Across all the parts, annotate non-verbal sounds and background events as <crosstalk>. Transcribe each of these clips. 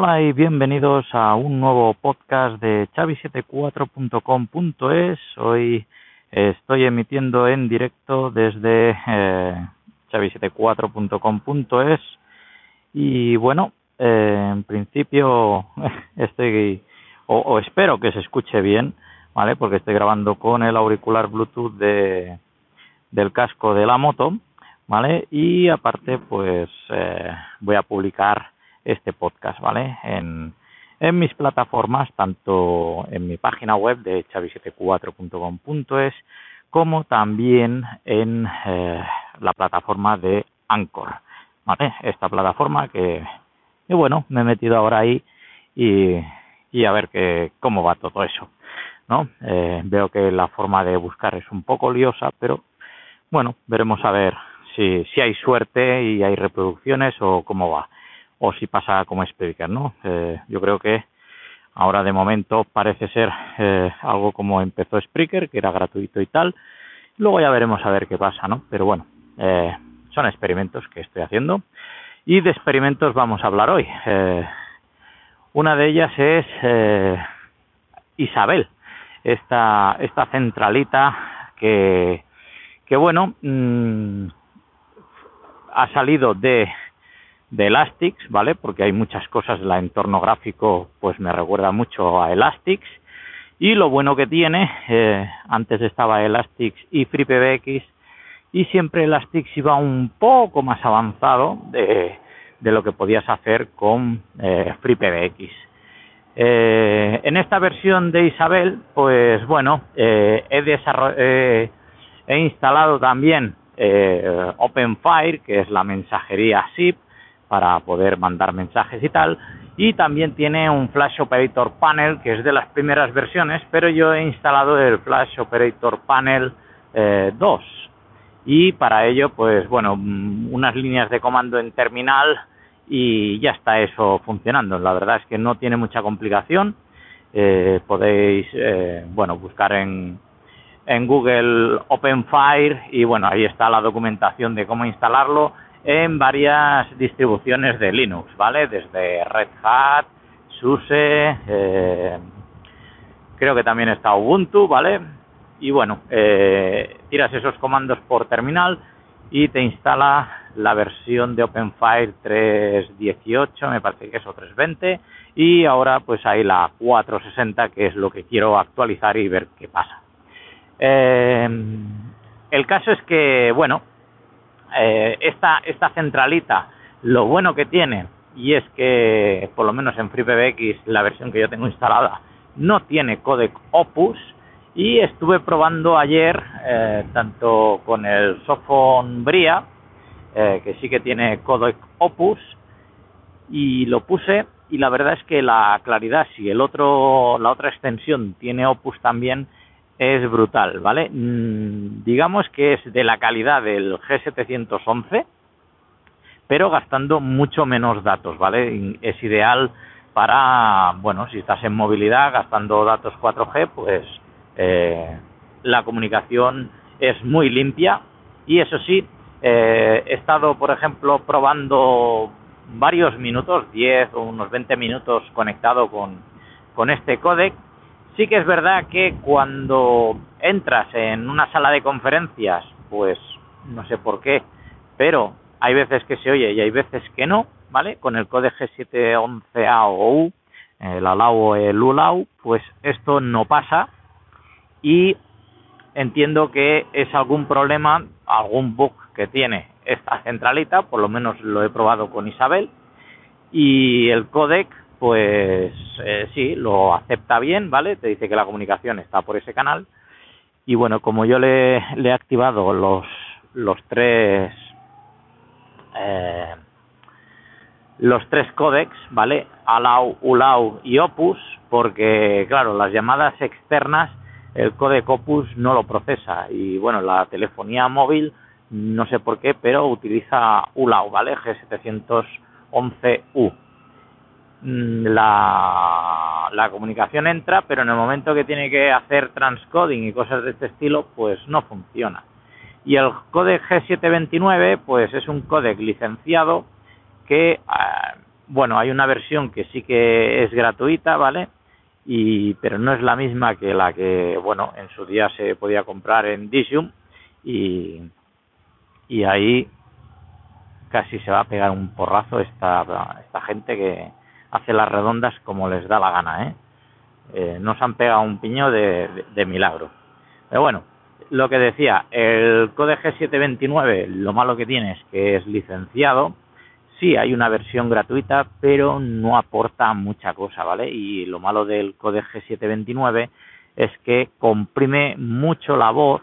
Hola y bienvenidos a un nuevo podcast de chavi74.com.es. Hoy estoy emitiendo en directo desde eh, chavi74.com.es y bueno, eh, en principio <laughs> estoy o, o, espero que se escuche bien, ¿vale? Porque estoy grabando con el auricular Bluetooth de, del casco de la moto, ¿vale? Y aparte pues eh, voy a publicar este podcast, ¿vale? En, mis plataformas, tanto en mi página web de chavi74.com.es como también en eh, la plataforma de Anchor, ¿vale? Esta plataforma que, y bueno, me he metido ahora ahí y, y a ver que, cómo va todo eso, ¿no? Eh, veo que la forma de buscar es un poco liosa, pero bueno, veremos a ver si, si hay suerte y hay reproducciones o cómo va o si pasa como Spreaker, ¿no? Eh, yo creo que ahora de momento parece ser eh, algo como empezó Spreaker, que era gratuito y tal. Luego ya veremos a ver qué pasa, ¿no? Pero bueno, eh, son experimentos que estoy haciendo y de experimentos vamos a hablar hoy. Eh, una de ellas es eh, Isabel, esta, esta centralita que, que bueno, mmm, ha salido de de Elastix, ¿vale? Porque hay muchas cosas, el entorno gráfico pues me recuerda mucho a Elastix. Y lo bueno que tiene, eh, antes estaba Elastix y FreePBX, y siempre Elastix iba un poco más avanzado de, de lo que podías hacer con eh, FreePBX. Eh, en esta versión de Isabel, pues bueno, eh, he, he instalado también OpenFire, que es la mensajería SIP, para poder mandar mensajes y tal. Y también tiene un Flash Operator Panel, que es de las primeras versiones, pero yo he instalado el Flash Operator Panel eh, 2. Y para ello, pues bueno, mm, unas líneas de comando en terminal y ya está eso funcionando. La verdad es que no tiene mucha complicación. Eh, podéis, eh, bueno, buscar en, en Google OpenFire y bueno, ahí está la documentación de cómo instalarlo en varias distribuciones de Linux, ¿vale? Desde Red Hat, SUSE, eh, creo que también está Ubuntu, ¿vale? Y bueno, eh, tiras esos comandos por terminal y te instala la versión de OpenFire 3.18, me parece que es o 3.20, y ahora pues hay la 4.60, que es lo que quiero actualizar y ver qué pasa. Eh, el caso es que, bueno, eh, esta, esta centralita, lo bueno que tiene, y es que, por lo menos en FreePBX, la versión que yo tengo instalada, no tiene codec Opus, y estuve probando ayer, eh, tanto con el Sophon Bria, eh, que sí que tiene codec Opus, y lo puse, y la verdad es que la claridad, si el otro, la otra extensión tiene Opus también, es brutal, ¿vale? Mm, digamos que es de la calidad del G711, pero gastando mucho menos datos, ¿vale? Es ideal para, bueno, si estás en movilidad gastando datos 4G, pues eh, la comunicación es muy limpia y eso sí, eh, he estado, por ejemplo, probando varios minutos, 10 o unos 20 minutos conectado con, con este codec Sí que es verdad que cuando entras en una sala de conferencias, pues no sé por qué, pero hay veces que se oye y hay veces que no, ¿vale? Con el código G711A o U, el ALAU o el ULAU, pues esto no pasa y entiendo que es algún problema, algún bug que tiene esta centralita, por lo menos lo he probado con Isabel, y el codec pues eh, sí, lo acepta bien, ¿vale? Te dice que la comunicación está por ese canal. Y bueno, como yo le, he activado los, los tres eh, los tres códecs, ¿vale? ALAU, ULAU y OPUS, porque claro, las llamadas externas el códec OPUS no lo procesa y bueno, la telefonía móvil no sé por qué, pero utiliza ULAU, ¿vale? G711U. Mm, la, la comunicación entra, pero en el momento que tiene que hacer transcoding y cosas de este estilo, pues no funciona. Y el codec G729, pues es un codec licenciado que, eh, bueno, hay una versión que sí que es gratuita, ¿vale? Y, pero no es la misma que la que, bueno, en su día se podía comprar en Disium y, y ahí casi se va a pegar un porrazo esta, esta gente que hace las redondas como les da la gana, ¿eh? eh no se han pegado un piño de, milagro. Pero bueno, lo que decía, el Code G729, lo malo que tiene es que es licenciado, sí hay una versión gratuita, pero no aporta mucha cosa, ¿vale? Y lo malo del Code G729 es que comprime mucho la voz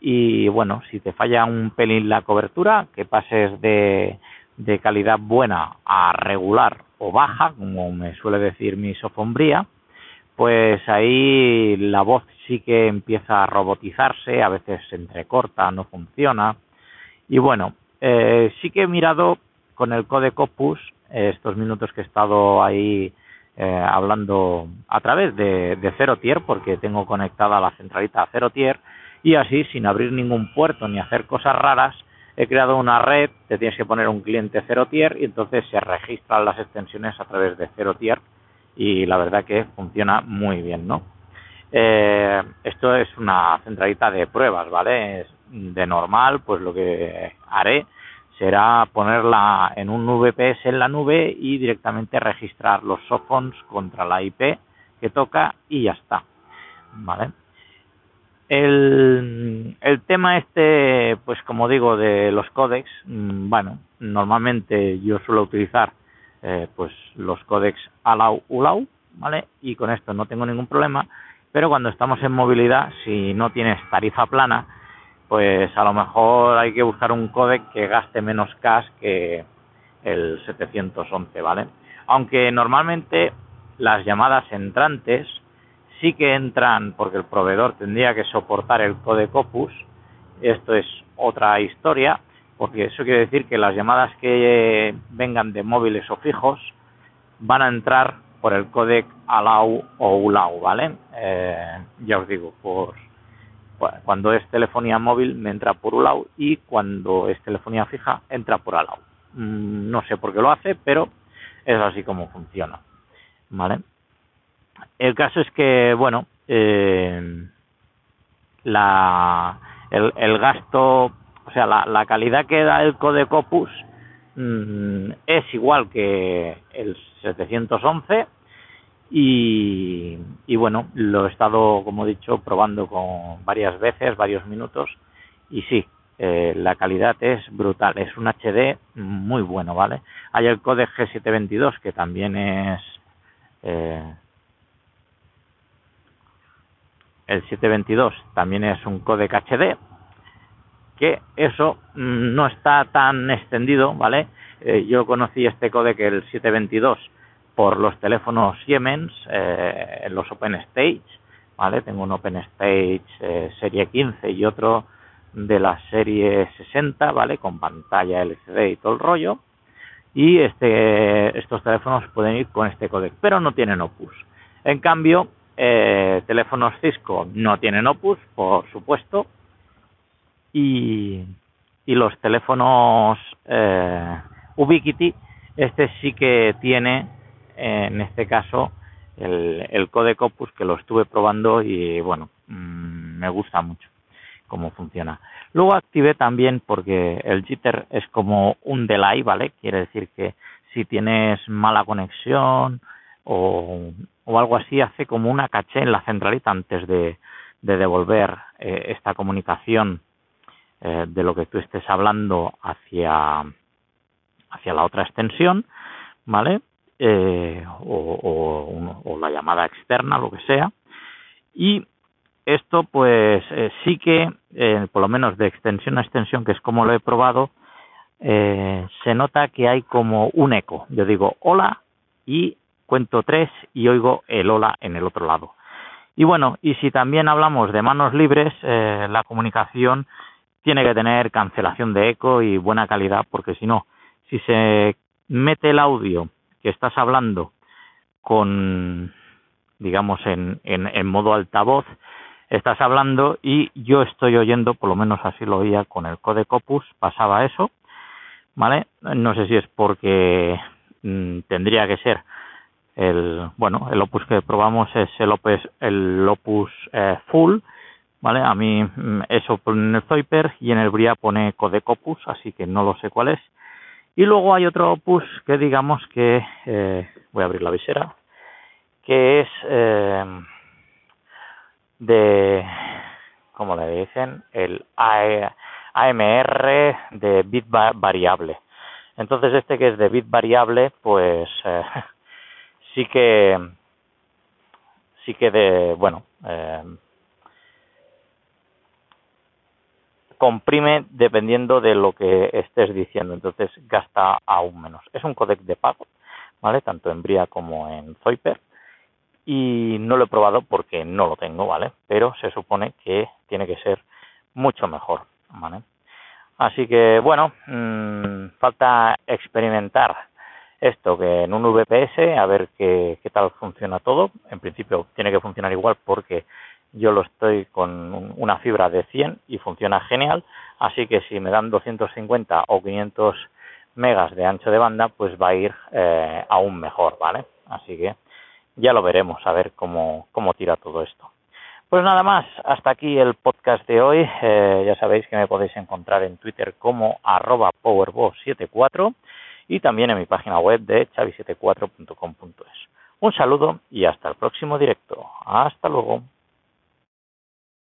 y bueno, si te falla un pelín la cobertura, que pases de, de calidad buena a regular o baja, como me suele decir mi sofombría, pues ahí la voz sí que empieza a robotizarse, a veces se entrecorta, no funciona. Y bueno, eh, sí que he mirado con el Code Opus estos minutos que he estado ahí eh, hablando a través de, de Tier, porque tengo conectada la centralita a Zero Tier, y así, sin abrir ningún puerto ni hacer cosas raras, he creado una red, te tienes que poner un cliente Zero Tier y entonces se registran las extensiones a través de Zero Tier y la verdad que funciona muy bien, ¿no? Eh, esto es una centralita de pruebas, ¿vale? de normal, pues lo que haré será ponerla en un VPS en la nube y directamente registrar los softphones contra la IP que toca y ya está, ¿vale? El, el tema este, pues como digo, de los códex, mm, bueno, normalmente yo suelo utilizar eh, pues los códex ALAU ULAU, ¿vale? Y con esto no tengo ningún problema, pero cuando estamos en movilidad, si no tienes tarifa plana, pues a lo mejor hay que buscar un códec que gaste menos cash que el 711, ¿vale? Aunque normalmente las llamadas entrantes sí que entran porque el proveedor tendría que soportar el codec Opus. Esto es otra historia, porque eso quiere decir que las llamadas que vengan de móviles o fijos van a entrar por el codec ALAU o ULAU, ¿vale? Eh, ya os digo, por cuando es telefonía móvil me entra por ULAU y cuando es telefonía fija entra por ALAU. Mm, no sé por qué lo hace, pero es así como funciona, ¿vale? El caso es que, bueno, eh, la, el, gasto, o sea, la, la, calidad que da el Codec Opus mm, es igual que el 711 y, y, bueno, lo he estado, como he dicho, probando con varias veces, varios minutos y sí, eh, la calidad es brutal, es un HD muy bueno, ¿vale? Hay el codec G722 que también es eh, el 722 también es un codec HD, que eso no está tan extendido, ¿vale? Eh, yo conocí este codec, el 722, por los teléfonos Siemens, eh, en los Open Stage, ¿vale? Tengo un Open Stage eh, serie 15 y otro de la serie 60, ¿vale? Con pantalla LCD y todo el rollo. Y este, estos teléfonos pueden ir con este codec, pero no tienen Opus. En cambio, eh, teléfonos Cisco no tienen Opus, por supuesto. Y, y los teléfonos eh, Ubiquiti, este sí que tiene, en este caso, el, el codec Opus que lo estuve probando y bueno, mmm, me gusta mucho cómo funciona. Luego activé también porque el jitter es como un delay, ¿vale? Quiere decir que si tienes mala conexión o o algo así hace como una caché en la centralita antes de, devolver eh, esta comunicación eh, de lo que tú estés hablando hacia, hacia la otra extensión, ¿vale? Eh, o, la llamada externa, lo que sea. Y esto, pues sí que, por lo menos de extensión a extensión, que es como lo he probado, se nota que hay como un eco. Yo digo hola y cuento tres y oigo el hola en el otro lado. Y bueno, y si también hablamos de manos libres, eh, la comunicación tiene que tener cancelación de eco y buena calidad, porque si no, si se mete el audio que estás hablando con, digamos, en, en, en modo altavoz, estás hablando y yo estoy oyendo, por lo menos así lo oía con el Code Opus, pasaba eso, ¿vale? No sé si es porque mm, tendría que ser el bueno el opus que probamos es el opus el opus eh, full vale a mí mm, eso pone en el Zoiper y en el Bria pone codec opus así que no lo sé cuál es. Y luego hay otro opus que digamos que eh, voy a abrir la visera que es eh, de como le dicen el AMR de bit variable. Entonces este que es de bit variable pues eh, sí que sí que de bueno eh, comprime dependiendo de lo que estés diciendo entonces gasta aún menos. Es un codec de pago vale tanto en Bria como en Zoiper y no lo he probado porque no lo tengo vale pero se supone que tiene que ser mucho mejor vale así que bueno mmm, falta experimentar esto que en un VPS a ver qué, qué tal funciona todo. En principio tiene que funcionar igual porque yo lo estoy con una fibra de 100 y funciona genial. Así que si me dan 250 o 500 megas de ancho de banda, pues va a ir eh, aún mejor, ¿vale? Así que ya lo veremos, a ver cómo, cómo tira todo esto. Pues nada más, hasta aquí el podcast de hoy. Eh, ya sabéis que me podéis encontrar en Twitter como arroba powerbo74 y también en mi página web de chavi74.com.es. Un saludo y hasta el próximo directo. Hasta luego.